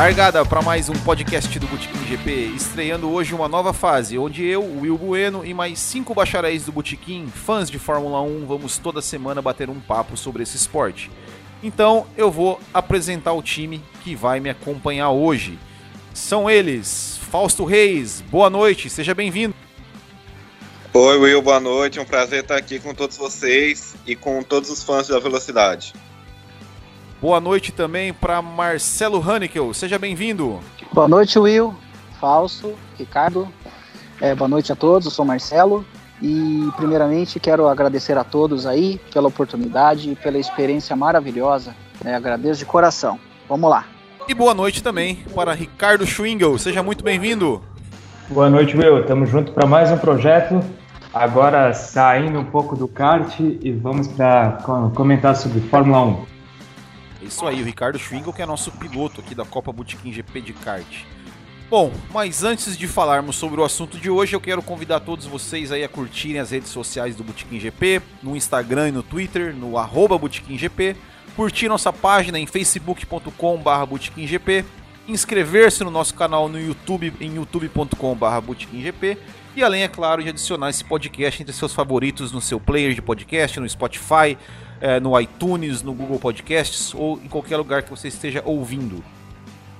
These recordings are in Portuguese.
Largada para mais um podcast do Botequim GP, estreando hoje uma nova fase, onde eu, Will Bueno e mais cinco bacharéis do Botequim, fãs de Fórmula 1, vamos toda semana bater um papo sobre esse esporte. Então eu vou apresentar o time que vai me acompanhar hoje. São eles, Fausto Reis, boa noite, seja bem-vindo. Oi Will, boa noite, um prazer estar aqui com todos vocês e com todos os fãs da Velocidade. Boa noite também para Marcelo Hannickel. Seja bem-vindo. Boa noite, Will, Falso, Ricardo. É, boa noite a todos, eu sou Marcelo. E, primeiramente, quero agradecer a todos aí pela oportunidade e pela experiência maravilhosa. É, agradeço de coração. Vamos lá. E boa noite também para Ricardo Schwingel. Seja muito bem-vindo. Boa noite, Will. Estamos juntos para mais um projeto. Agora saindo um pouco do kart e vamos para comentar sobre Fórmula 1. Isso aí, o Ricardo Schwingel, que é nosso piloto aqui da Copa Botequim GP de kart. Bom, mas antes de falarmos sobre o assunto de hoje, eu quero convidar todos vocês aí a curtirem as redes sociais do Botequim GP, no Instagram e no Twitter, no arroba GP, curtir nossa página em facebook.com.br GP, inscrever-se no nosso canal no YouTube em youtube.com.br GP e além, é claro, de adicionar esse podcast entre seus favoritos no seu player de podcast, no Spotify, é, no iTunes, no Google Podcasts ou em qualquer lugar que você esteja ouvindo.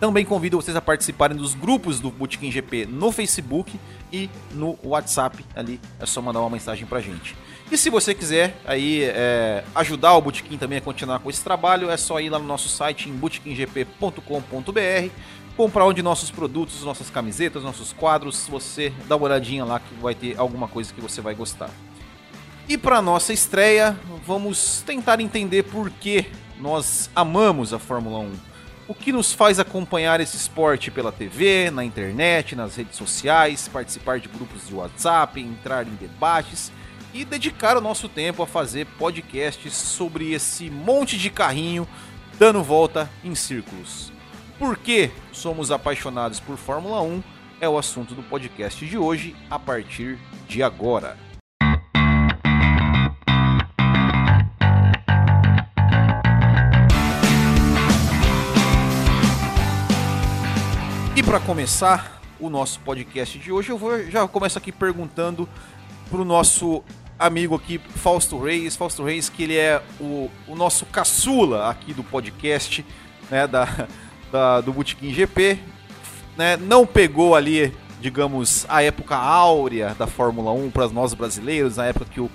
Também convido vocês a participarem dos grupos do Bootkin GP no Facebook e no WhatsApp. Ali é só mandar uma mensagem pra gente. E se você quiser aí é, ajudar o Bootkin também a continuar com esse trabalho, é só ir lá no nosso site em bootkinggp.com.br, comprar um de nossos produtos, nossas camisetas, nossos quadros. Você dá uma olhadinha lá que vai ter alguma coisa que você vai gostar. E para nossa estreia, vamos tentar entender por que nós amamos a Fórmula 1. O que nos faz acompanhar esse esporte pela TV, na internet, nas redes sociais, participar de grupos de WhatsApp, entrar em debates e dedicar o nosso tempo a fazer podcasts sobre esse monte de carrinho dando volta em círculos. Por que somos apaixonados por Fórmula 1 é o assunto do podcast de hoje a partir de agora. Para começar o nosso podcast de hoje, eu vou já começo aqui perguntando pro nosso amigo aqui, Fausto Reis. Fausto Reis, que ele é o, o nosso caçula aqui do podcast, né, da, da, do Botequim GP. Né, não pegou ali, digamos, a época áurea da Fórmula 1 para nós brasileiros, na época que o,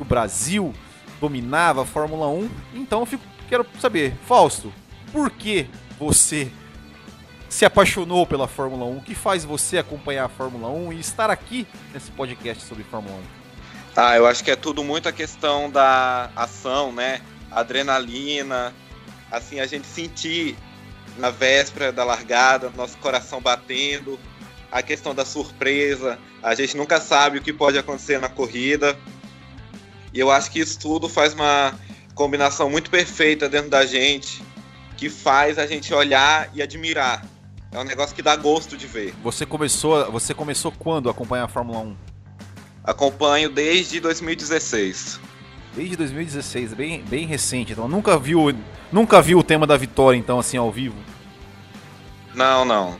o Brasil dominava a Fórmula 1. Então eu fico, quero saber, Fausto, por que você se apaixonou pela Fórmula 1? O que faz você acompanhar a Fórmula 1 e estar aqui nesse podcast sobre Fórmula 1? Ah, eu acho que é tudo muito a questão da ação, né? Adrenalina, assim, a gente sentir na véspera da largada, nosso coração batendo, a questão da surpresa, a gente nunca sabe o que pode acontecer na corrida. E eu acho que isso tudo faz uma combinação muito perfeita dentro da gente, que faz a gente olhar e admirar é um negócio que dá gosto de ver. Você começou, você começou quando a acompanhar a Fórmula 1? Acompanho desde 2016. Desde 2016, bem, bem recente. Então nunca viu, nunca viu o tema da vitória então assim ao vivo? Não, não.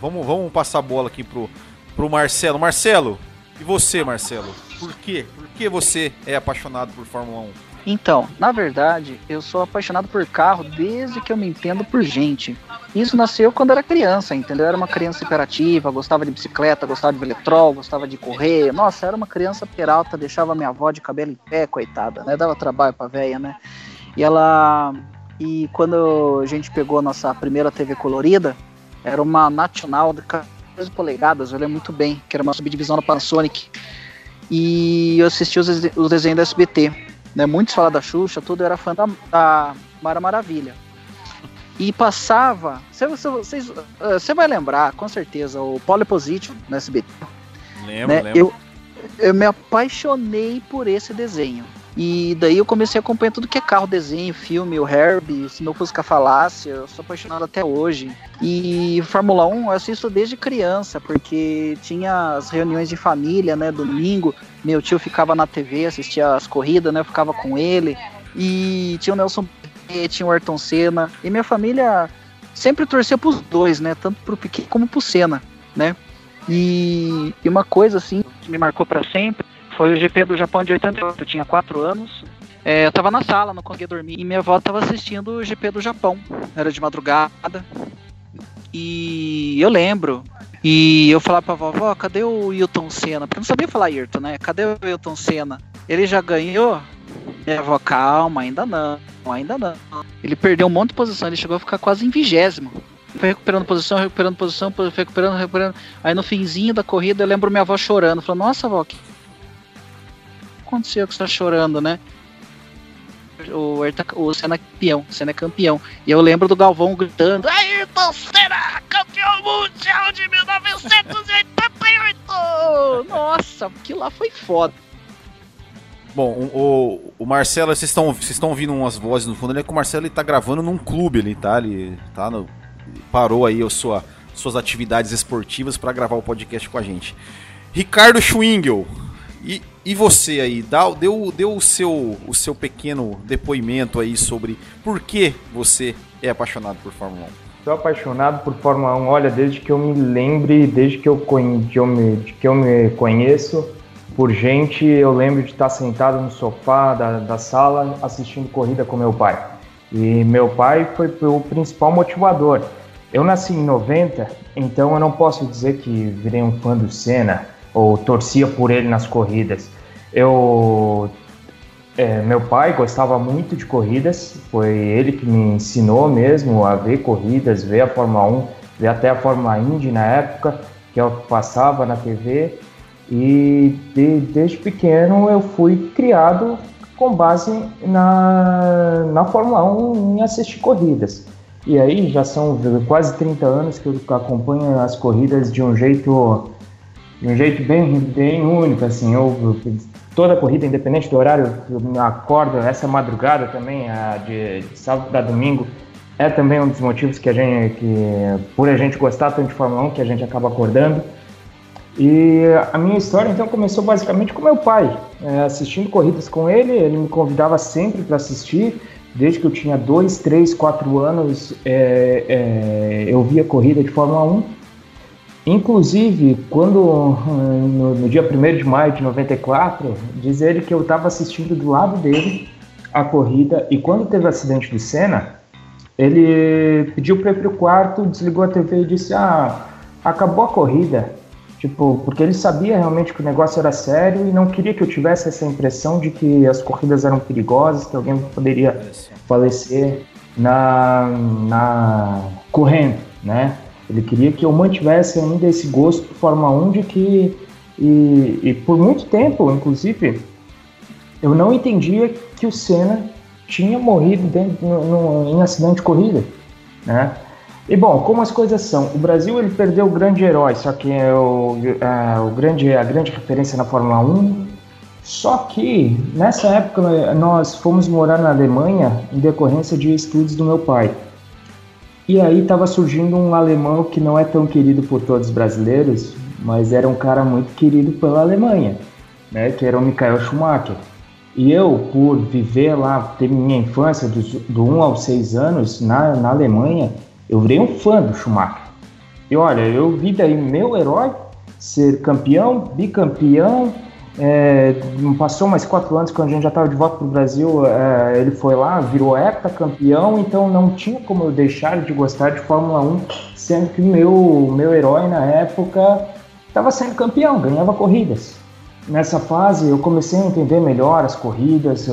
Vamos, vamos passar a bola aqui pro pro Marcelo. Marcelo, e você, Marcelo? Por quê? Por que você é apaixonado por Fórmula 1? Então, na verdade, eu sou apaixonado por carro desde que eu me entendo por gente. Isso nasceu quando era criança, entendeu? Eu era uma criança hiperativa, gostava de bicicleta, gostava de veletrol, gostava de correr. Nossa, era uma criança peralta, deixava minha avó de cabelo em pé, coitada, né? Dava trabalho pra velha, né? E ela. E quando a gente pegou a nossa primeira TV colorida, era uma nacional de 14 polegadas, eu lembro muito bem, que era uma subdivisão da Panasonic. E eu assisti os, os desenhos da SBT né? Muitos falam da Xuxa, tudo era fã da, da Mara Maravilha. E passava. Você, você vai lembrar, com certeza, o Pole Position no SBT. Lembro, né? lembro. Eu, eu me apaixonei por esse desenho. E daí eu comecei a acompanhar tudo que é carro, desenho, filme, o Herbie, se não fosse a falácia, eu sou apaixonado até hoje. E Fórmula 1 eu assisto desde criança, porque tinha as reuniões de família, né, domingo, meu tio ficava na TV, assistia as corridas, né, eu ficava com ele. E tinha o Nelson tinha o Ayrton Senna, e minha família sempre torcia pros dois, né? Tanto pro Piquet como pro Senna, né? E, e uma coisa assim que me marcou para sempre foi o GP do Japão de 88. Eu tinha 4 anos. É, eu tava na sala, não conseguia dormir. E minha avó tava assistindo o GP do Japão. Era de madrugada. E eu lembro. E eu falava pra vovó, cadê o Hilton Senna? Porque eu não sabia falar Ayrton, né? Cadê o Hilton Senna? Ele já ganhou? Minha avó, calma, ainda não, ainda não. Ele perdeu um monte de posição, ele chegou a ficar quase em vigésimo. Foi recuperando posição, recuperando posição, recuperando, recuperando. Aí no finzinho da corrida eu lembro minha avó chorando. Falou, nossa, avó, que aconteceu que você tá chorando, né? O, o Senna é campeão, o Senna é campeão. E eu lembro do Galvão gritando: Ayrton Senna, campeão mundial de 1988! Nossa, aquilo lá foi foda. Bom, o, o Marcelo, vocês estão vocês estão ouvindo umas vozes no fundo, ele é que o Marcelo ele tá gravando num clube ali, tá? Ele tá no, parou aí a sua, suas atividades esportivas para gravar o podcast com a gente. Ricardo Schwingel, e, e você aí, dá, deu, deu o, seu, o seu pequeno depoimento aí sobre por que você é apaixonado por Fórmula 1. Sou apaixonado por Fórmula 1, olha, desde que eu me lembre, desde que eu, que eu, me, que eu me conheço por gente, eu lembro de estar sentado no sofá da, da sala assistindo corrida com meu pai. E meu pai foi o principal motivador. Eu nasci em 90, então eu não posso dizer que virei um fã do Senna ou torcia por ele nas corridas. Eu é, meu pai gostava muito de corridas, foi ele que me ensinou mesmo a ver corridas, ver a Fórmula 1, ver até a Fórmula Indy na época, que eu passava na TV. E de, desde pequeno eu fui criado com base na, na Fórmula 1 em assistir corridas. E aí já são quase 30 anos que eu acompanho as corridas de um jeito de um jeito bem, bem único, assim, eu, toda corrida, independente do horário, eu acordo, essa madrugada também, a de, de sábado para domingo, é também um dos motivos que a gente, que, por a gente gostar tanto de Fórmula 1, que a gente acaba acordando. E a minha história então começou basicamente com meu pai, é, assistindo corridas com ele, ele me convidava sempre para assistir, desde que eu tinha 2, 3, 4 anos é, é, eu via corrida de Fórmula 1 Inclusive, quando no, no dia 1 de maio de 94, diz ele que eu estava assistindo do lado dele a corrida e quando teve o acidente do Senna, ele pediu para ir para o quarto, desligou a TV e disse: Ah, acabou a corrida. Tipo, porque ele sabia realmente que o negócio era sério e não queria que eu tivesse essa impressão de que as corridas eram perigosas, que alguém poderia falecer na, na correndo, né? Ele queria que eu mantivesse ainda esse gosto por Fórmula 1 de que. E, e por muito tempo, inclusive, eu não entendia que o Senna tinha morrido dentro, no, no, em acidente de corrida, né? E bom, como as coisas são, o Brasil ele perdeu o grande herói, só que é o, é, o grande, a grande referência na Fórmula 1. Só que nessa época nós fomos morar na Alemanha em decorrência de estudos do meu pai. E aí estava surgindo um alemão que não é tão querido por todos os brasileiros, mas era um cara muito querido pela Alemanha, né? Que era o Michael Schumacher. E eu, por viver lá, ter minha infância do, do 1 aos 6 anos na, na Alemanha, eu virei um fã do Schumacher. E olha, eu vi daí meu herói ser campeão, bicampeão, é, passou mais quatro anos, quando a gente já estava de volta para o Brasil, é, ele foi lá, virou campeão então não tinha como eu deixar de gostar de Fórmula 1, sendo que meu, meu herói na época estava sendo campeão, ganhava corridas. Nessa fase eu comecei a entender melhor as corridas,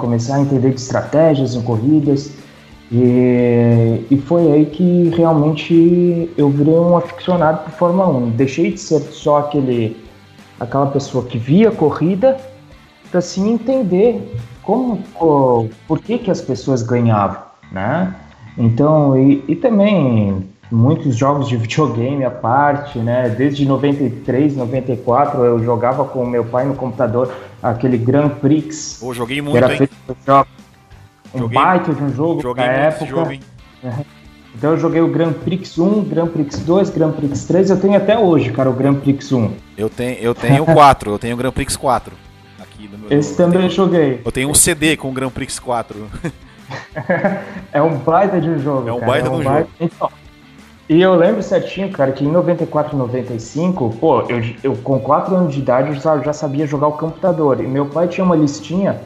comecei a entender de estratégias em corridas, e, e foi aí que realmente eu virei um aficionado por Fórmula 1. Deixei de ser só aquele aquela pessoa que via a corrida para assim entender como, por que, que as pessoas ganhavam, né? Então, e, e também muitos jogos de videogame à parte, né? Desde 93, 94 eu jogava com meu pai no computador aquele Grand Prix. Pô, joguei muito, era feito um joguei, baita de um jogo na época. Jogo, então eu joguei o Grand Prix 1, Grand Prix 2, Grand Prix 3, eu tenho até hoje, cara, o Grand Prix 1. Eu tenho, eu tenho 4, eu tenho o Grand Prix 4. Aqui no meu, Esse também tenho, joguei. Eu tenho um CD com o Grand Prix 4. é um baita de um jogo. É um cara. baita é um de um baita... jogo. Então, e eu lembro certinho, cara, que em 94 95, pô, eu, eu com 4 anos de idade eu já, já sabia jogar o computador. E meu pai tinha uma listinha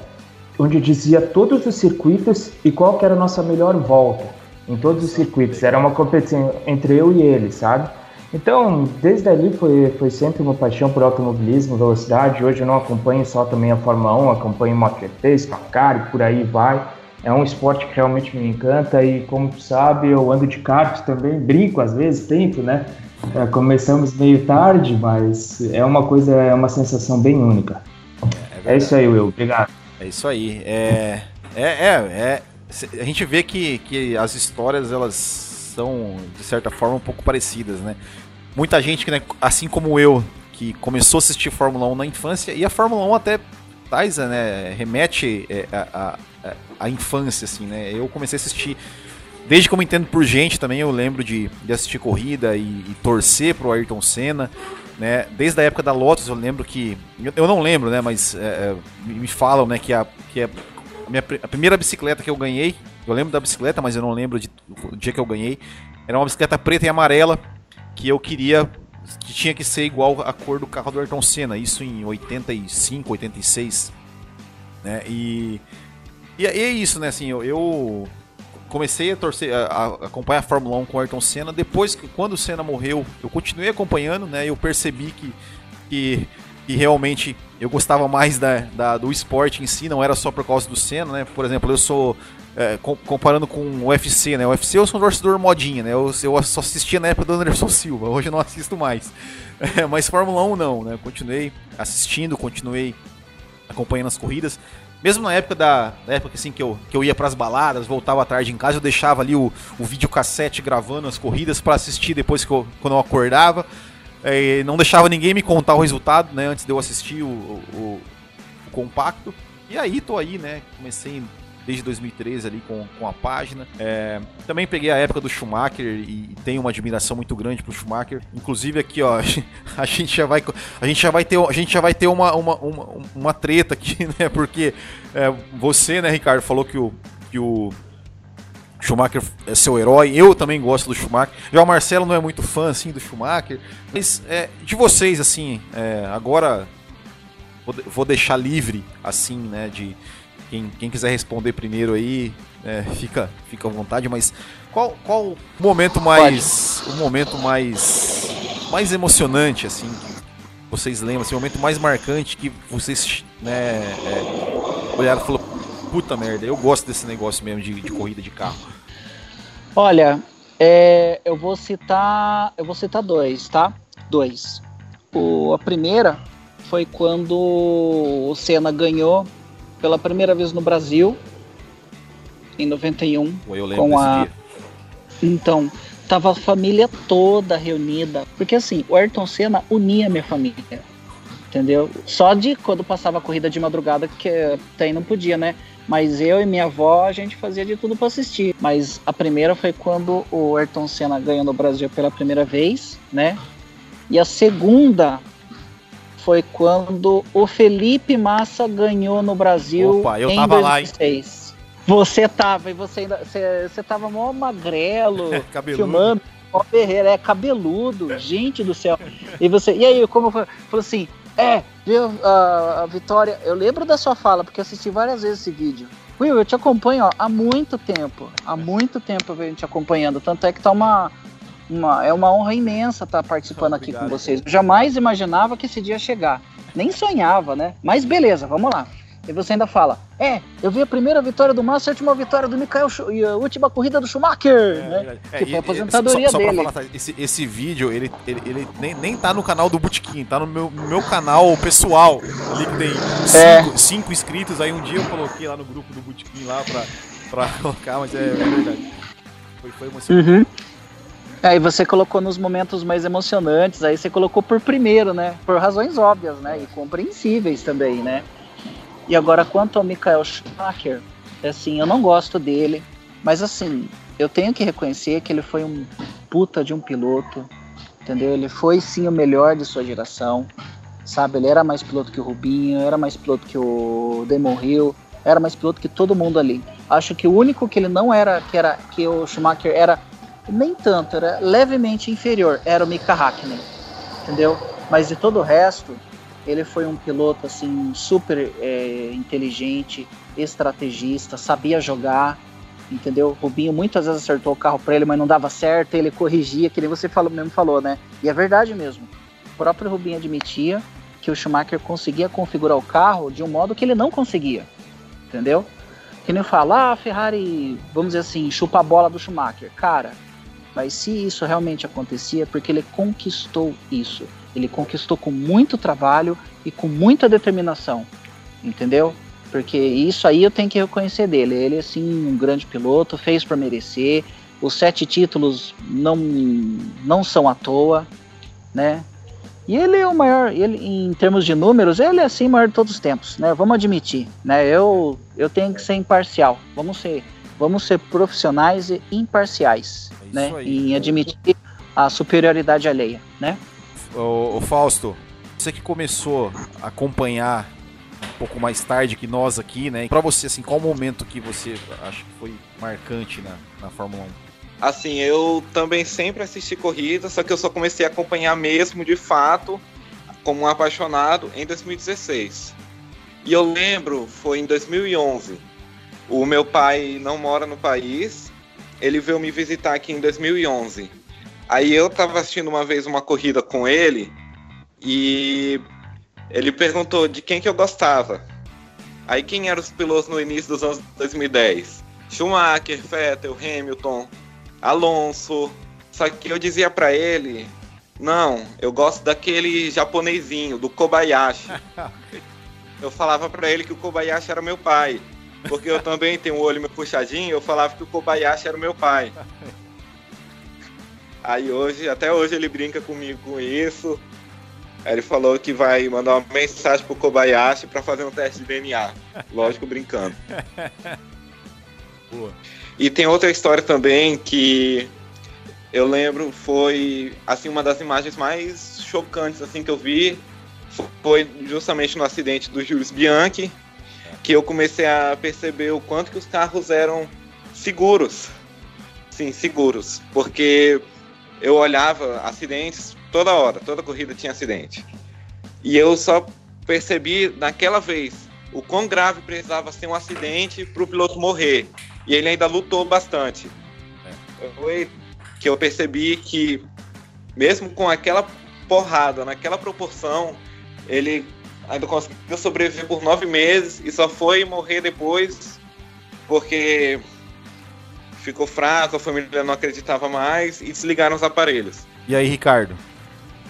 onde dizia todos os circuitos e qual que era a nossa melhor volta em todos os circuitos. Era uma competição entre eu e ele, sabe? Então, desde ali foi, foi sempre uma paixão por automobilismo, velocidade. Hoje eu não acompanho só também a Fórmula 1, acompanho MotoGP, e por aí vai. É um esporte que realmente me encanta e, como tu sabe, eu ando de kart também, brinco às vezes, tento, né? É, começamos meio tarde, mas é uma coisa, é uma sensação bem única. É, é isso aí, Will. Obrigado. É isso aí. É, é, é, é, a gente vê que, que as histórias elas são de certa forma um pouco parecidas, né? Muita gente que, né, assim como eu, que começou a assistir Fórmula 1 na infância e a Fórmula 1 até tais, né, remete é, a, a, a, infância, assim, né? Eu comecei a assistir desde que eu me entendo por gente também, eu lembro de, de assistir corrida e, e torcer pro Ayrton Senna né? Desde a época da Lotus, eu lembro que. Eu não lembro, né? Mas é, é me falam, né, que a, que a, minha, a primeira bicicleta que eu ganhei. Eu lembro da bicicleta, mas eu não lembro de, do dia que eu ganhei. Era uma bicicleta preta e amarela que eu queria. que tinha que ser igual a cor do carro do Ayrton Senna. Isso em 85, 86. Né? E. E é isso, né? Assim, eu, eu comecei a torcer, a, a, acompanhar a Fórmula 1 com o Ayrton Senna. Depois que quando o Senna morreu, eu continuei acompanhando, né? Eu percebi que, que, que realmente eu gostava mais da, da, do esporte em si, não era só por causa do Senna, né? Por exemplo, eu sou é, comparando com o UFC, né? O UFC eu sou um torcedor modinha, né? Eu, eu só assistia na época do Anderson Silva, hoje eu não assisto mais. É, mas Fórmula 1 não, né? Continuei assistindo, continuei acompanhando as corridas. Mesmo na época da, da época assim que eu, que eu ia para as baladas, voltava à tarde em casa, eu deixava ali o, o videocassete gravando as corridas para assistir depois que eu, quando eu acordava. É, não deixava ninguém me contar o resultado, né, antes de eu assistir o, o, o compacto. E aí tô aí, né, comecei desde 2013 ali com, com a página. É, também peguei a época do Schumacher e, tenho uma admiração muito grande pro Schumacher. Inclusive aqui, ó, a gente já vai a gente já vai ter a gente já vai ter uma uma, uma, uma treta aqui, né? Porque é, você, né, Ricardo, falou que o que o Schumacher é seu herói. Eu também gosto do Schumacher. Já o Marcelo não é muito fã assim do Schumacher, mas é, de vocês assim, é, agora vou, vou deixar livre assim, né, de quem, quem quiser responder primeiro aí, é, fica, fica à vontade, mas qual, qual o momento mais. O momento mais. mais emocionante, assim, que vocês lembram, assim, o momento mais marcante que vocês né, é, olharam e falaram, puta merda, eu gosto desse negócio mesmo de, de corrida de carro. Olha, é, eu vou citar. Eu vou citar dois, tá? Dois. O, a primeira foi quando o Senna ganhou pela primeira vez no Brasil, em 91. Eu lembro com a... Dia. Então, tava a família toda reunida. Porque assim, o Ayrton Senna unia minha família. Entendeu? Só de quando passava a corrida de madrugada, que até não podia, né? Mas eu e minha avó, a gente fazia de tudo para assistir. Mas a primeira foi quando o Ayrton Senna ganhou no Brasil pela primeira vez, né? E a segunda foi quando o Felipe Massa ganhou no Brasil Opa, eu em tava 2006. Lá, Você tava, e você ainda. Você, você tava mó magrelo, filmando. Ó, Ferreira, é cabeludo, gente do céu. E você. E aí, como foi? Falou assim: é, viu a, a vitória. Eu lembro da sua fala, porque assisti várias vezes esse vídeo. Will, eu te acompanho ó, há muito tempo. Há muito tempo eu venho te acompanhando. Tanto é que tá uma, uma, é uma honra imensa estar participando aqui com vocês. Eu jamais imaginava que esse dia ia chegar. Nem sonhava, né? Mas beleza, vamos lá. E você ainda fala, é, eu vi a primeira vitória do Massa, a última vitória do Mikael e a última corrida do Schumacher, é, né? É, que foi a aposentadoria só, só dele. Falar, esse, esse vídeo, ele, ele, ele, nem, nem tá no canal do Bootkin, tá no meu, meu canal pessoal, ali que tem é. cinco, cinco, inscritos, aí um dia eu coloquei lá no grupo do Bootkin lá pra, pra colocar, mas é, é verdade. Foi, foi emocionante. Uhum. Aí você colocou nos momentos mais emocionantes, aí você colocou por primeiro, né? Por razões óbvias, né? E compreensíveis também, né? E agora quanto ao Michael Schumacher, assim, eu não gosto dele, mas assim, eu tenho que reconhecer que ele foi um puta de um piloto, entendeu? Ele foi sim o melhor de sua geração, sabe? Ele era mais piloto que o Rubinho, era mais piloto que o Damon Hill, era mais piloto que todo mundo ali. Acho que o único que ele não era, que era que o Schumacher era nem tanto, era levemente inferior, era o Mika Hakkinen, entendeu? Mas de todo o resto, ele foi um piloto assim super é, inteligente, estrategista, sabia jogar, entendeu? Rubinho muitas vezes acertou o carro para ele, mas não dava certo, ele corrigia, que nem você falou, mesmo falou, né? E é verdade mesmo. O próprio Rubinho admitia que o Schumacher conseguia configurar o carro de um modo que ele não conseguia, entendeu? Que nem fala, ah, a Ferrari, vamos dizer assim, chupa a bola do Schumacher. Cara, mas se isso realmente acontecia, é porque ele conquistou isso. Ele conquistou com muito trabalho e com muita determinação, entendeu? Porque isso aí eu tenho que reconhecer dele. Ele, assim, um grande piloto, fez para merecer. Os sete títulos não, não são à toa, né? E ele é o maior, ele, em termos de números, ele é assim o maior de todos os tempos, né? Vamos admitir, né? Eu, eu tenho que ser imparcial. Vamos ser, vamos ser profissionais e imparciais, é né? Aí, em admitir a superioridade alheia, né? O, o Fausto, você que começou a acompanhar um pouco mais tarde que nós aqui, né? Para você, assim, qual momento que você acha que foi marcante na, na Fórmula 1? Assim, eu também sempre assisti corrida, só que eu só comecei a acompanhar mesmo, de fato, como um apaixonado, em 2016. E eu lembro, foi em 2011. O meu pai não mora no país, ele veio me visitar aqui em 2011. Aí eu tava assistindo uma vez uma corrida com ele e ele perguntou de quem que eu gostava. Aí quem eram os pilotos no início dos anos 2010? Schumacher, Vettel, Hamilton, Alonso. Só que eu dizia para ele, não, eu gosto daquele japonesinho, do Kobayashi. eu falava para ele que o Kobayashi era meu pai. Porque eu também tenho o olho meio puxadinho, eu falava que o Kobayashi era meu pai. Aí hoje, até hoje ele brinca comigo com isso. Ele falou que vai mandar uma mensagem pro Kobayashi para fazer um teste de DNA. Lógico, brincando. Boa. E tem outra história também que eu lembro foi assim uma das imagens mais chocantes assim que eu vi foi justamente no acidente do Jules Bianchi que eu comecei a perceber o quanto que os carros eram seguros. Sim, seguros, porque eu olhava acidentes toda hora, toda corrida tinha acidente. E eu só percebi naquela vez o quão grave precisava ser um acidente para o piloto morrer. E ele ainda lutou bastante. É. Foi que eu percebi que, mesmo com aquela porrada, naquela proporção, ele ainda conseguiu sobreviver por nove meses e só foi morrer depois porque ficou fraco, a família não acreditava mais e desligaram os aparelhos. E aí, Ricardo?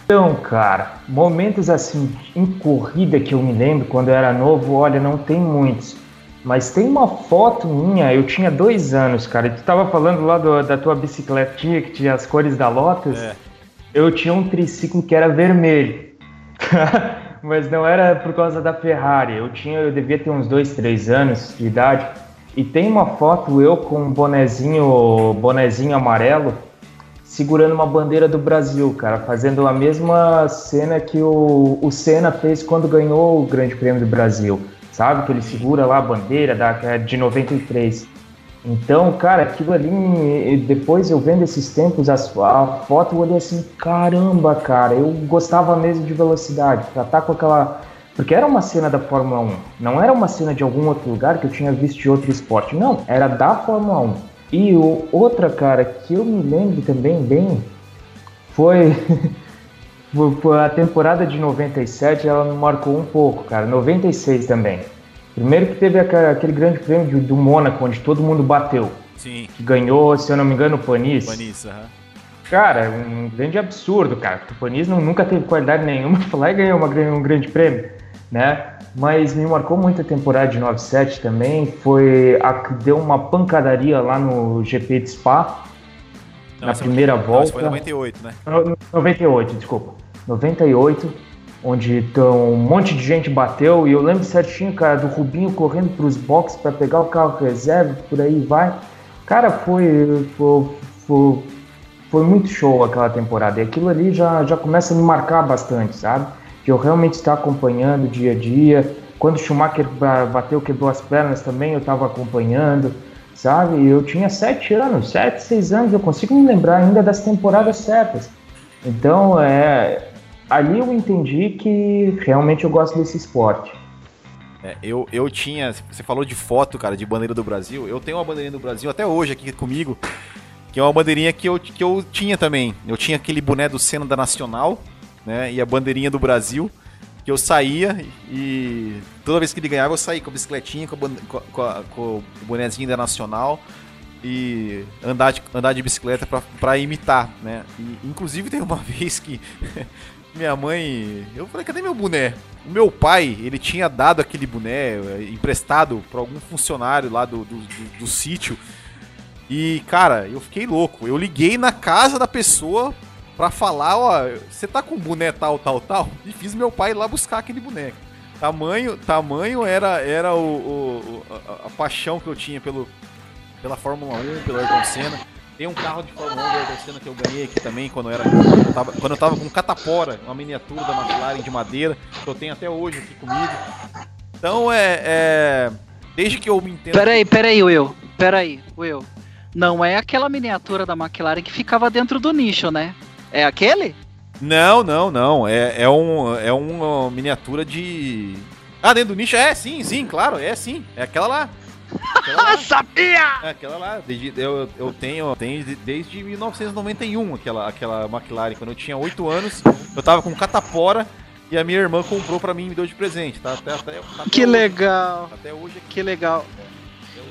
Então, cara, momentos assim em corrida que eu me lembro quando eu era novo, olha, não tem muitos. Mas tem uma foto minha, eu tinha dois anos, cara. E tu tava falando lá do, da tua bicicletinha que tinha as cores da Lotus. É. Eu tinha um triciclo que era vermelho. Mas não era por causa da Ferrari. Eu tinha, eu devia ter uns dois, três anos de idade. E tem uma foto eu com um bonezinho, bonezinho amarelo, segurando uma bandeira do Brasil, cara, fazendo a mesma cena que o, o Senna fez quando ganhou o Grande Prêmio do Brasil sabe? Que ele segura lá a bandeira da, é de 93. Então, cara, aquilo ali, depois eu vendo esses tempos, a, foto, eu olhei assim, caramba, cara, eu gostava mesmo de velocidade, pra estar tá com aquela. Porque era uma cena da Fórmula 1, não era uma cena de algum outro lugar que eu tinha visto de outro esporte, não, era da Fórmula 1. E o, outra, cara, que eu me lembro também bem, foi. a temporada de 97 ela me marcou um pouco, cara. 96 também. Primeiro que teve aquele grande prêmio do Mônaco, onde todo mundo bateu. Sim. Que ganhou, se eu não me engano, o Panis. Panis, aham. Cara, um grande absurdo, cara. O Panis não, nunca teve qualidade nenhuma, foi lá e ganhou uma, um grande prêmio, né? Mas me marcou muito a temporada de 97 também. Foi a que deu uma pancadaria lá no GP de Spa, não, na primeira foi, volta. Não, foi 98, né? 98, desculpa. 98, onde então, um monte de gente bateu. E eu lembro certinho, cara, do Rubinho correndo para os boxes para pegar o carro reserva, por aí vai. Cara, foi, foi, foi, foi, muito show aquela temporada. E aquilo ali já, já começa a me marcar bastante, sabe? Que eu realmente estou acompanhando dia a dia. quando o Schumacher bateu, quebrou as pernas também, eu estava acompanhando, sabe? Eu tinha sete anos, sete, seis anos, eu consigo me lembrar ainda das temporadas certas. Então, é, ali eu entendi que realmente eu gosto desse esporte. É, eu, eu tinha. Você falou de foto, cara, de bandeira do Brasil. Eu tenho uma bandeirinha do Brasil até hoje aqui comigo. Que é uma bandeirinha que eu, que eu tinha também. Eu tinha aquele boné do Senna da Nacional, né? E a bandeirinha do Brasil. Que eu saía e toda vez que ele ganhava eu saía com a bicicletinha, com, a, com, a, com o bonézinho da Nacional e andar de, andar de bicicleta para imitar, né? E, inclusive tem uma vez que minha mãe. Eu falei, cadê meu boné? O meu pai, ele tinha dado aquele boné eh, emprestado para algum funcionário lá do, do, do, do sítio. E, cara, eu fiquei louco. Eu liguei na casa da pessoa pra falar, ó, você tá com boné tal, tal, tal? E fiz meu pai ir lá buscar aquele boneco. Tamanho, tamanho era, era o, o a, a, paixão que eu tinha pelo, pela Fórmula 1, pelo Ayrton Senna. Tem um carro de Fórmula 1 da Senna que eu ganhei aqui também quando eu, era, quando eu, tava, quando eu tava com catapora, uma miniatura da McLaren de madeira, que eu tenho até hoje aqui comigo. Então é. é desde que eu me entendo. Peraí, peraí, Will. Peraí, Will. Não é aquela miniatura da McLaren que ficava dentro do nicho, né? É aquele? Não, não, não. É, é, um, é uma miniatura de. Ah, dentro do nicho? É, sim, sim, claro, é sim. É aquela lá. Aquela Sabia! É aquela lá. Eu, eu tenho, tenho desde 1991 aquela, aquela McLaren. Quando eu tinha 8 anos, eu tava com catapora e a minha irmã comprou pra mim e me deu de presente. Tá? Até, até, até que hoje, legal! Até hoje aqui. Que legal.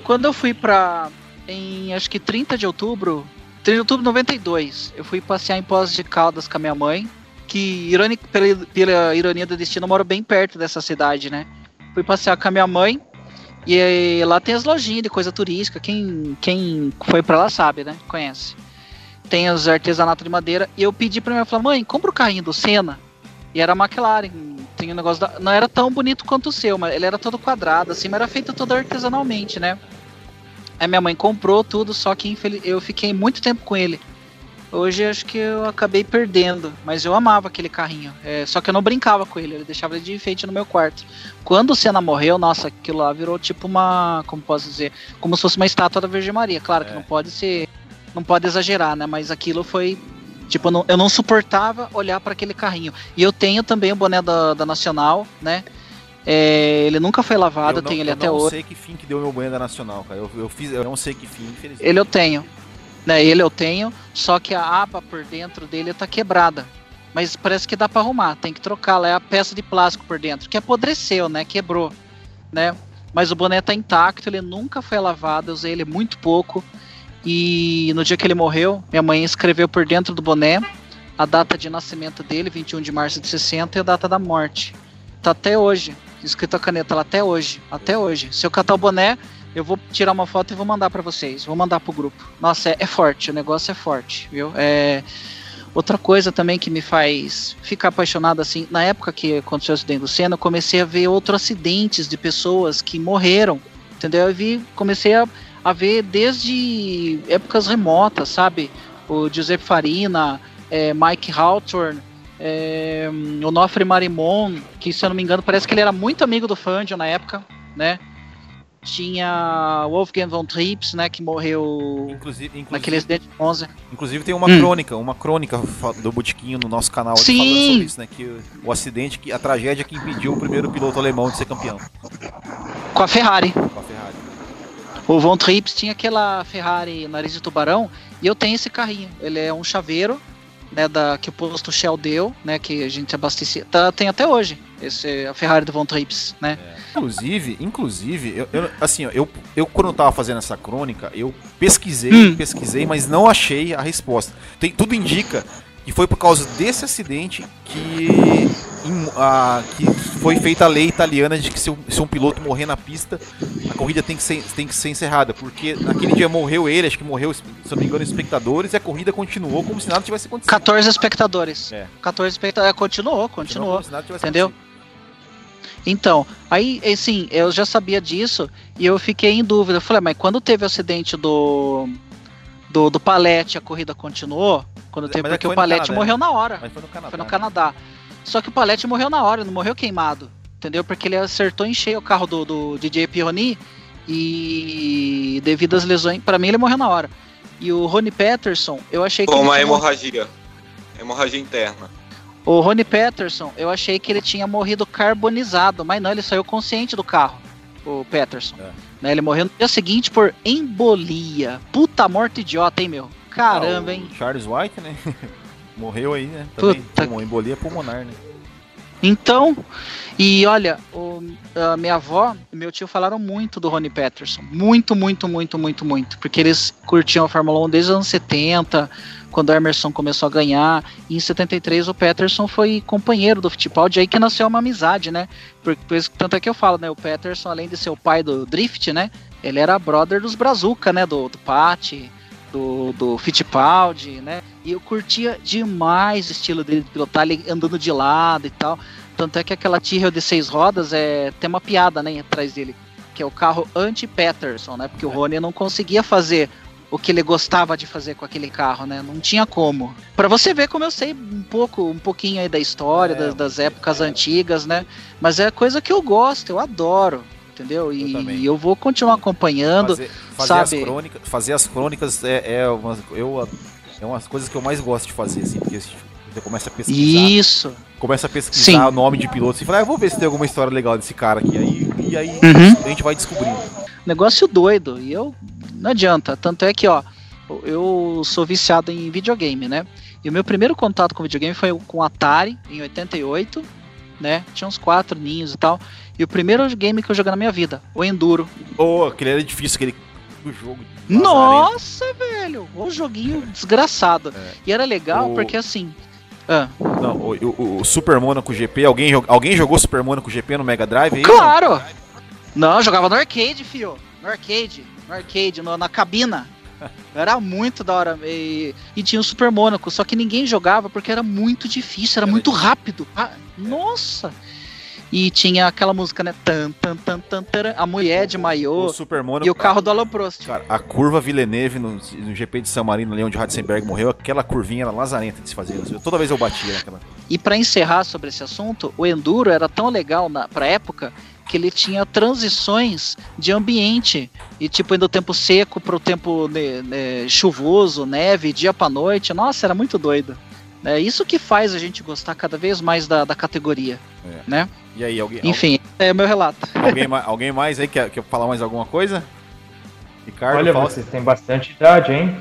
Quando eu fui pra. Em acho que 30 de outubro. 30 de outubro de 92, eu fui passear em Pós de Caldas com a minha mãe. Que, irônico, pela, pela ironia do destino, eu moro bem perto dessa cidade, né? Fui passear com a minha mãe. E lá tem as lojinhas de coisa turística. Quem, quem foi para lá sabe, né? Conhece. Tem os artesanatos de madeira. E eu pedi pra minha mãe, mãe, compra o carrinho do Senna. E era McLaren. Tem um negócio da... Não era tão bonito quanto o seu, mas ele era todo quadrado, assim, mas era feito todo artesanalmente, né? Aí minha mãe comprou tudo, só que infeliz... eu fiquei muito tempo com ele. Hoje acho que eu acabei perdendo, mas eu amava aquele carrinho. É, só que eu não brincava com ele, ele deixava ele de enfeite no meu quarto. Quando o Senna morreu, nossa, aquilo lá virou tipo uma, como posso dizer, como se fosse uma estátua da Virgem Maria. Claro é. que não pode ser, não pode exagerar, né? Mas aquilo foi tipo, eu não, eu não suportava olhar para aquele carrinho. E eu tenho também o boné da, da Nacional, né? É, ele nunca foi lavado, eu, não, tenho ele até hoje. Eu não sei que fim que deu meu boné da Nacional, cara. Eu, eu, fiz, eu não sei que fim, infelizmente. Ele eu tenho. Né, ele eu tenho, só que a aba por dentro dele tá quebrada. Mas parece que dá para arrumar, tem que trocar lá é a peça de plástico por dentro, que apodreceu, né? Quebrou, né? Mas o boné tá intacto, ele nunca foi lavado, eu usei ele muito pouco. E no dia que ele morreu, minha mãe escreveu por dentro do boné a data de nascimento dele, 21 de março de 60, e a data da morte. Tá até hoje, escrito a caneta lá até hoje, até hoje. Se eu catar o boné, eu vou tirar uma foto e vou mandar para vocês. Vou mandar pro grupo. Nossa, é, é, forte, o negócio é forte, viu? É. Outra coisa também que me faz ficar apaixonado assim, na época que aconteceu o acidente do Senna, eu comecei a ver outros acidentes de pessoas que morreram, entendeu? Eu vi, comecei a, a ver desde épocas remotas, sabe? O Giuseppe Farina, é, Mike Hawthorne, é, o Nofre Marimon, que se eu não me engano parece que ele era muito amigo do Fangio na época, né? Tinha Wolfgang von Trips, né, que morreu inclusive, inclusive naquele acidente de 11. Inclusive tem uma hum. crônica, uma crônica do Botiquinho no nosso canal Sim. falando sobre isso, né, que o acidente, que a tragédia que impediu o primeiro piloto alemão de ser campeão. Com a Ferrari. Com a Ferrari. O Von Trips tinha aquela Ferrari nariz de tubarão e eu tenho esse carrinho. Ele é um chaveiro né, da, que o posto Shell deu, né, que a gente abastecia, tá, tem até hoje, esse, a Ferrari do Von Trips, né. É. Inclusive, inclusive, eu, eu, assim, eu, eu quando eu tava fazendo essa crônica, eu pesquisei, hum. pesquisei, mas não achei a resposta. Tem, tudo indica que foi por causa desse acidente que, em, a, que foi feita a lei italiana de que se um, se um, piloto morrer na pista, a corrida tem que, ser, tem que ser encerrada. Porque naquele dia morreu ele, acho que morreu, se não me engano, espectadores, e a corrida continuou como se nada tivesse acontecido. 14 espectadores. É. 14 espectadores. É, continuou, continuou. continuou entendeu? Acontecido. Então, aí, assim, eu já sabia disso e eu fiquei em dúvida. Eu falei, mas quando teve o acidente do do, do Palete, a corrida continuou? Quando teve, porque o Palete morreu na hora. Mas foi no Canadá. Foi no Canadá. Só que o Palete morreu na hora, não morreu queimado. entendeu? Porque ele acertou em cheio o carro do, do DJ Pironi e devido às lesões, para mim ele morreu na hora. E o Rony Patterson, eu achei que. Com uma hemorragia. Hemorragia interna. O Rony Patterson, eu achei que ele tinha morrido carbonizado, mas não, ele saiu consciente do carro, o Patterson. É. Né, ele morreu no dia seguinte por embolia. Puta morte idiota, hein, meu? Caramba, ah, hein? Charles White, né? Morreu aí, né? Também, Puta... embolia pulmonar, né? Então, e olha, o, a minha avó e meu tio falaram muito do Ronnie Peterson. Muito, muito, muito, muito, muito. Porque eles curtiam a Fórmula 1 desde os anos 70, quando o Emerson começou a ganhar. E em 73 o Peterson foi companheiro do Fittipaldi, aí que nasceu uma amizade, né? Por, por isso, tanto é que eu falo, né? O Peterson, além de ser o pai do Drift, né? Ele era brother dos Brazuca, né? Do, do Patti, do, do Fittipaldi, né? E eu curtia demais o estilo dele de pilotar ele andando de lado e tal. Tanto é que aquela Tyrrell de seis rodas é tem uma piada, né, atrás dele, que é o carro anti-Peterson, né? Porque o é. Rony não conseguia fazer o que ele gostava de fazer com aquele carro, né? Não tinha como. Para você ver como eu sei um pouco, um pouquinho aí da história, é, das, das, épocas é. antigas, né? Mas é coisa que eu gosto, eu adoro, entendeu? E eu, e eu vou continuar acompanhando, fazer, fazer sabe? As crônicas, fazer as crônicas é, é uma, eu é umas coisas que eu mais gosto de fazer, assim, porque você começa a pesquisar. Isso. Começa a pesquisar o nome de pilotos e fala, ah, eu vou ver se tem alguma história legal desse cara aqui. Aí, e aí uhum. a gente vai descobrindo. Negócio doido. E eu. Não adianta. Tanto é que, ó, eu sou viciado em videogame, né? E o meu primeiro contato com videogame foi com Atari, em 88, né? Tinha uns quatro ninhos e tal. E o primeiro game que eu joguei na minha vida, o Enduro. Oh, aquele era difícil, aquele jogo. Nossa, velho! O joguinho desgraçado. É. E era legal o... porque assim. Ah. Não, o, o, o, Super Monaco GP, alguém, alguém jogou Super Monaco GP no Mega Drive aí? Claro! Não, jogava no arcade, fio. No arcade. No arcade, no, na cabina. Era muito da hora. E, e, tinha o Super Mônaco, só que ninguém jogava porque era muito difícil, era muito rápido. Ah, nossa! E tinha aquela música, né? Tan, tan, tan, tan, tan, a mulher de maiô. E o carro do Alan Prost. Cara, a curva Villeneuve no, no GP de San Marino, ali onde o Ratzenberg morreu, aquela curvinha era lazarenta de se fazer. Toda vez eu batia naquela. E para encerrar sobre esse assunto, o Enduro era tão legal na, pra época que ele tinha transições de ambiente e tipo indo do tempo seco para o tempo né, né, chuvoso, neve, dia para noite. Nossa, era muito doido. É isso que faz a gente gostar cada vez mais da, da categoria, é. né? E aí, alguém... Enfim, é o meu relato. Alguém, alguém mais aí quer, quer falar mais alguma coisa? Ricardo, Olha, Fausto. vocês têm bastante idade, hein?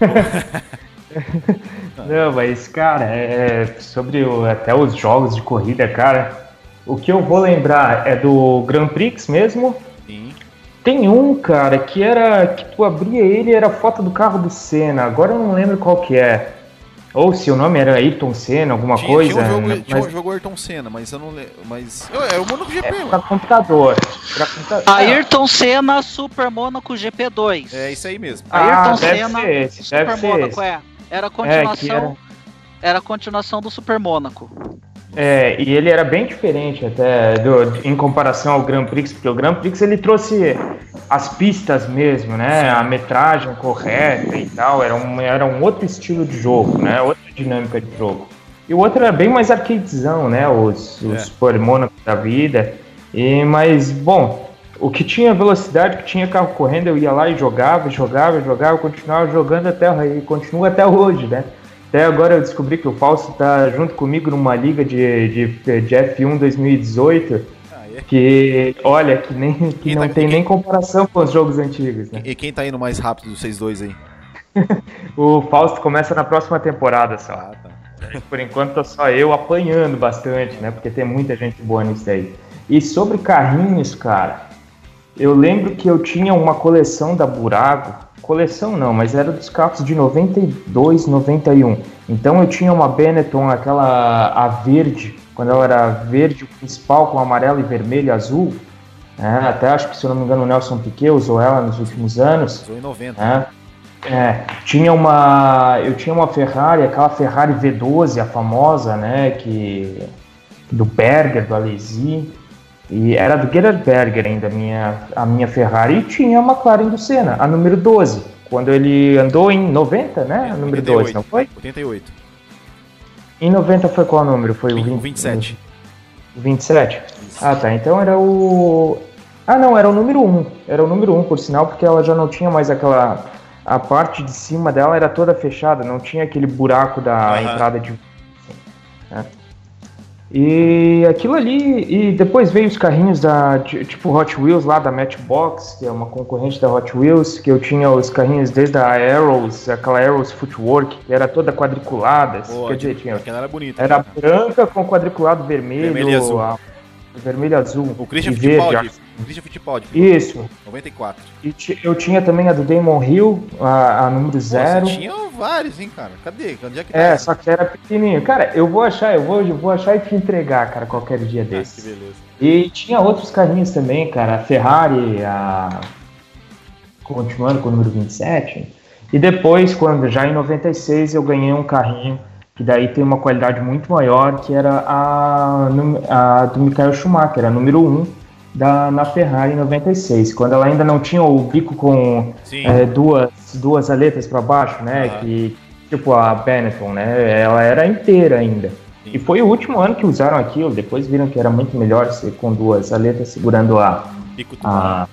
Não, mas, cara, é, é, sobre o, até os jogos de corrida, cara, o que eu vou lembrar é do Grand Prix mesmo. Sim. Tem um, cara, que era. que tu abria ele e era foto do carro do Senna. Agora eu não lembro qual que é. Ou se o nome era Ayrton Senna, alguma tinha, coisa. Tinha um jogo, mas... tinha um jogo Ayrton Senna, mas eu não lembro. Mas. É o Monaco GP, é, pra computador. Pra computa... Ayrton Senna Super Monaco GP2. É isso aí mesmo. Ah, Ayrton Senna esse, Super Monaco, é. Era a continuação. É, era... era a continuação do Super Monaco. É, e ele era bem diferente até do, em comparação ao Grand Prix, porque o Grand Prix ele trouxe as pistas mesmo, né? A metragem correta e tal, era um, era um outro estilo de jogo, né? Outra dinâmica de jogo. E o outro era bem mais arcadezão, né? Os, os é. Super Monaco da vida. E, mas, bom, o que tinha velocidade, que tinha carro correndo, eu ia lá e jogava, jogava, jogava, continuava jogando até e continua até hoje, né? Até agora eu descobri que o Fausto está junto comigo numa liga de, de, de F1 2018. Ah, é? Que, olha, que, nem, que não tá, tem quem, nem comparação com os jogos antigos. Né? E quem tá indo mais rápido dos vocês dois aí? o Fausto começa na próxima temporada só. Ah, tá. Por enquanto tô só eu apanhando bastante, né? Porque tem muita gente boa nisso aí. E sobre carrinhos, cara, eu lembro que eu tinha uma coleção da Burago coleção não, mas era dos carros de 92, 91. Então eu tinha uma Benetton, aquela a verde, quando ela era verde, o principal com amarelo e vermelho e azul. Né? Até acho que, se eu não me engano, o Nelson Piquet usou ela nos últimos anos. Usou em 90. Né? É, tinha uma, eu tinha uma Ferrari, aquela Ferrari V12, a famosa, né, que do Berger, do Alesi. E era do Gerhard Berger ainda a minha, a minha Ferrari e tinha a McLaren do Senna, a número 12. Quando ele andou em 90, né? É, a número 88, 12, não foi? 88. Em 90 foi qual número? Foi o 20, 27. O 27? Ah, tá. Então era o. Ah, não, era o número 1. Era o número 1, por sinal, porque ela já não tinha mais aquela. A parte de cima dela era toda fechada, não tinha aquele buraco da Aham. entrada de. E aquilo ali. E depois veio os carrinhos da. ti- Tipo Hot Wheels lá da Matchbox, que é uma concorrente da Hot Wheels, que eu tinha os carrinhos desde a Arrows, aquela Arrows Footwork, que era toda quadriculada. Pô, quer dizer, tinha Aquela era bonita. era né, branca com quadriculado vermelho, Vermelho azul. a- vermelho e azul. O Christian. Fittipaldi. O Christian Fittipaldi. Isso. 94. E eu tinha também a do Damon Hill, a, a número Pô, zero. Você tinha vários, hein, cara? Cadê? Onde é que tá É, essa? só que era pequenininho. Cara, eu vou achar, eu vou, eu vou achar e te entregar, cara, qualquer dia Ah, que desse. beleza. E tinha outros carrinhos também, cara, a Ferrari, a... continuando com o número 27. E depois, quando já em 96, eu ganhei um carrinho que daí tem uma qualidade muito maior, que era a, a do Michael Schumacher, a número 1 da, na Ferrari em 96, quando ela ainda não tinha o bico com é, duas, duas aletas para baixo, né? Que, tipo a Benetton, né? Ela era inteira ainda. Sim. E foi o último ano que usaram aquilo, depois viram que era muito melhor ser com duas aletas segurando a, Pico do a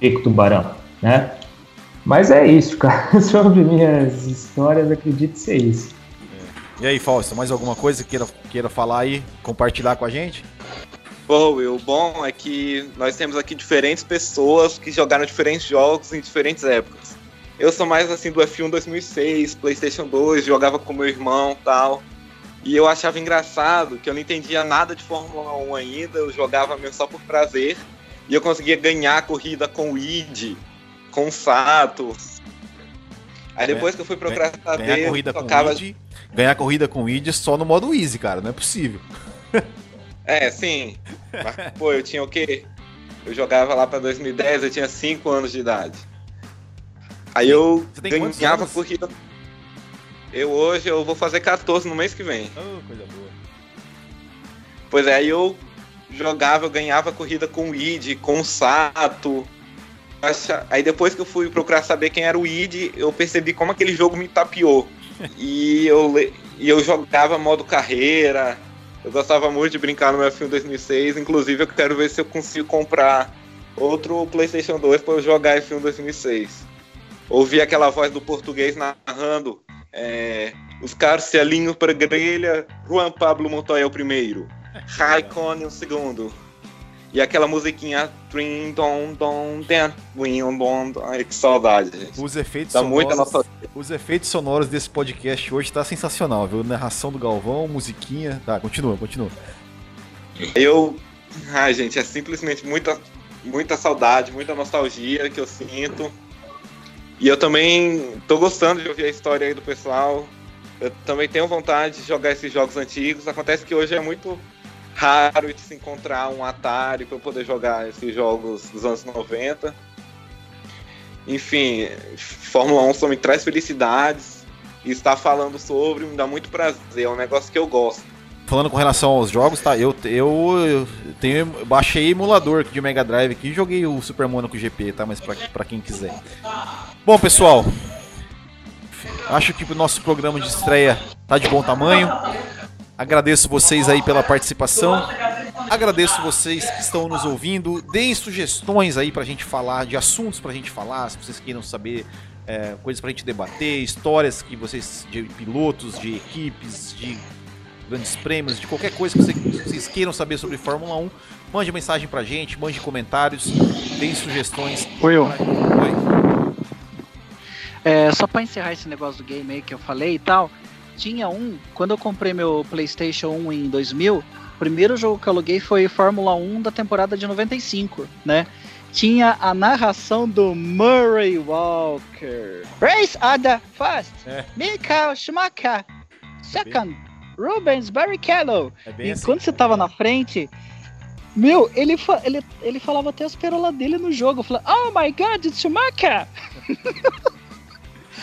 bico tubarão, né? Mas é isso, cara. Sobre minhas histórias, acredito ser isso. E aí, Fausto, mais alguma coisa que queira, queira falar aí, compartilhar com a gente? Bom, Will, o bom é que nós temos aqui diferentes pessoas que jogaram diferentes jogos em diferentes épocas. Eu sou mais assim do F1 2006, PlayStation 2, jogava com meu irmão tal. E eu achava engraçado que eu não entendia nada de Fórmula 1 ainda, eu jogava mesmo só por prazer. E eu conseguia ganhar a corrida com o Id, com o Sato. Aí depois que eu fui procurar Ganhar saber, corrida com tocava Id, ganhar corrida com Id só no modo easy, cara, não é possível. É, sim. Mas, pô, eu tinha o quê? Eu jogava lá pra 2010, eu tinha 5 anos de idade. Aí eu ganhava corrida. Eu hoje eu vou fazer 14 no mês que vem. Oh, coisa boa. Pois é, aí eu jogava, eu ganhava corrida com o Id, com o Sato. Acha- Aí depois que eu fui procurar saber quem era o Id, eu percebi como aquele jogo me tapeou. E eu, e eu jogava modo carreira. Eu gostava muito de brincar no meu F1 2006. Inclusive, eu quero ver se eu consigo comprar outro PlayStation 2 para eu jogar F1 2006. Ouvi aquela voz do português narrando. é, os caras se alinham para a grelha. Juan Pablo Montoya é o primeiro. Raikkonen o segundo. E aquela musiquinha. Trim, dom, dom, den, win, dom, dom. Ai, que saudade, gente. Os efeitos Dá sonoros, nossa. os efeitos sonoros desse podcast hoje tá sensacional, viu? Narração do Galvão, musiquinha. Tá, continua, continua. Eu. Ai, gente, é simplesmente muita, muita saudade, muita nostalgia que eu sinto. E eu também tô gostando de ouvir a história aí do pessoal. Eu também tenho vontade de jogar esses jogos antigos. Acontece que hoje é muito raro de se encontrar um Atari para poder jogar esses jogos dos anos 90. Enfim, Fórmula 1 só me traz felicidades. E estar falando sobre me dá muito prazer. É um negócio que eu gosto. Falando com relação aos jogos, tá? Eu, eu, eu tenho, baixei emulador de Mega Drive aqui e joguei o Super Monaco GP, tá? Mas pra, pra quem quiser. Bom, pessoal, acho que o nosso programa de estreia tá de bom tamanho. Agradeço vocês aí pela participação. Agradeço vocês que estão nos ouvindo. Deem sugestões aí pra gente falar, de assuntos pra gente falar, se vocês queiram saber é, coisas pra gente debater, histórias que vocês, de pilotos, de equipes, de grandes prêmios, de qualquer coisa que vocês, que vocês queiram saber sobre Fórmula 1, mande mensagem pra gente, mande comentários, deem sugestões. Will, Oi. é, só pra encerrar esse negócio do game aí que eu falei e tal, tinha um, quando eu comprei meu PlayStation 1 em 2000, o primeiro jogo que eu aluguei foi Fórmula 1 da temporada de 95, né? Tinha a narração do Murray Walker. Race Ada Fast, É. Michael Schumacher, second, Rubens Barrichello. É E assim. quando você tava na frente, meu, ele, fa- ele, ele falava até as perolas dele no jogo. Falando, oh my god, it's Schumacher!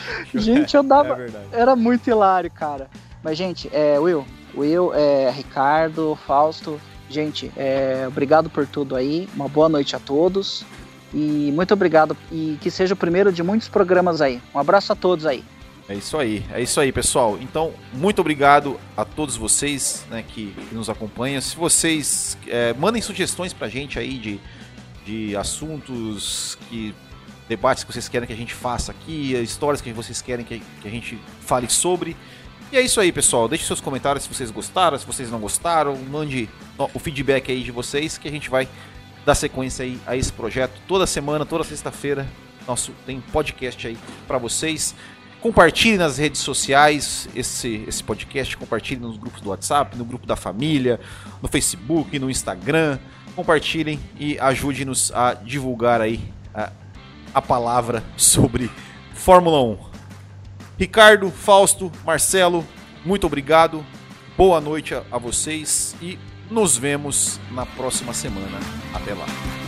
Gente, eu dava. É. Era muito hilário, cara. Mas, gente, é, Will, Will, é, Ricardo, Fausto, gente, é, obrigado por tudo aí. Uma boa noite a todos. E muito obrigado. E que seja o primeiro de muitos programas aí. Um abraço a todos aí. É isso aí, é isso aí, pessoal. Então, muito obrigado a todos vocês né, que, que nos acompanham. Se vocês é, mandem sugestões pra gente aí de, de assuntos que debates que vocês querem que a gente faça aqui, histórias que vocês querem que, a gente fale sobre. E é isso aí, pessoal. Deixe seus comentários se vocês gostaram, se vocês não gostaram. Mande o feedback aí de vocês que a gente vai dar sequência aí a esse projeto. Toda semana, toda sexta-feira, nosso tem podcast aí para vocês. Compartilhe nas redes sociais esse, esse podcast, compartilhe nos grupos do WhatsApp, no grupo da família, no Facebook, no Instagram. Compartilhem e ajude-nos a divulgar aí a, a palavra sobre Fórmula 1. Ricardo, Fausto, Marcelo, muito obrigado. Boa noite a, vocês e nos vemos na próxima semana. Até lá.